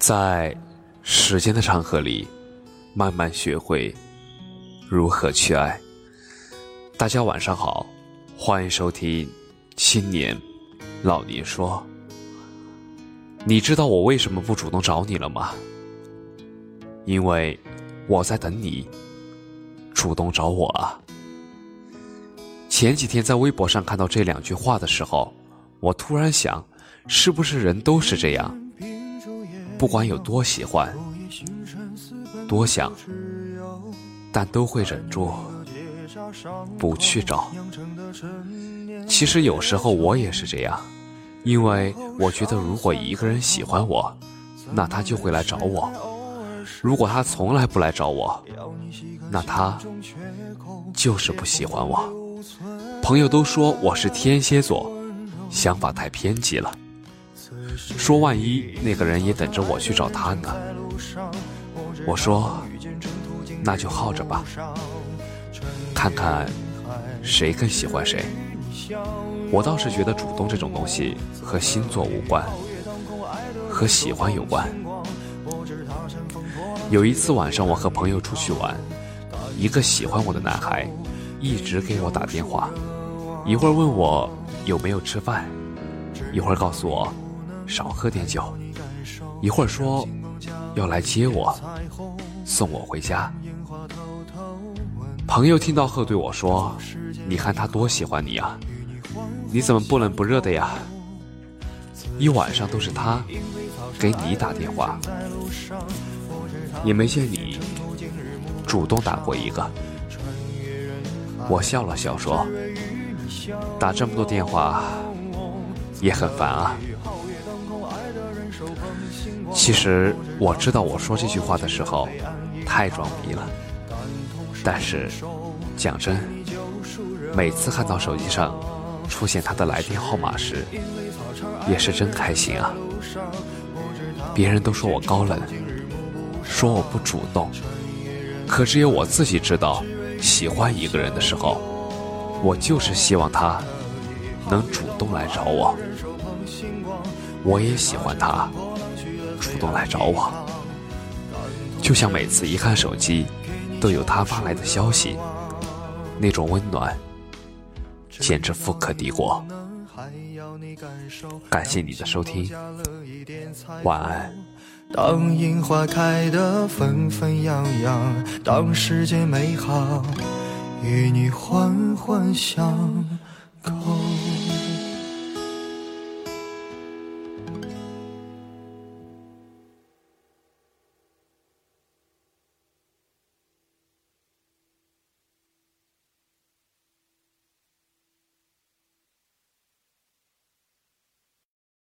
在时间的长河里，慢慢学会如何去爱。大家晚上好，欢迎收听《青年老年说》。你知道我为什么不主动找你了吗？因为我在等你主动找我啊。前几天在微博上看到这两句话的时候，我突然想，是不是人都是这样？不管有多喜欢，多想，但都会忍住不去找。其实有时候我也是这样，因为我觉得如果一个人喜欢我，那他就会来找我；如果他从来不来找我，那他就是不喜欢我。朋友都说我是天蝎座，想法太偏激了。说万一那个人也等着我去找他呢？我说，那就耗着吧，看看谁更喜欢谁。我倒是觉得主动这种东西和星座无关，和喜欢有关。有一次晚上，我和朋友出去玩，一个喜欢我的男孩一直给我打电话，一会儿问我有没有吃饭，一会儿告诉我。少喝点酒，一会儿说要来接我，送我回家。朋友听到后对我说：“你看他多喜欢你啊，你怎么不冷不热的呀？”一晚上都是他给你打电话，也没见你主动打过一个。我笑了笑说：“打这么多电话也很烦啊。”其实我知道，我说这句话的时候太装逼了。但是讲真，每次看到手机上出现他的来电号码时，也是真开心啊。别人都说我高冷，说我不主动，可只有我自己知道，喜欢一个人的时候，我就是希望他能主动来找我。我也喜欢他。主动来找我，就像每次一看手机，都有他发来的消息，那种温暖，简直富可敌国。感谢你的收听，晚安。当樱花开得纷纷扬扬，当世界美好与你环环相扣。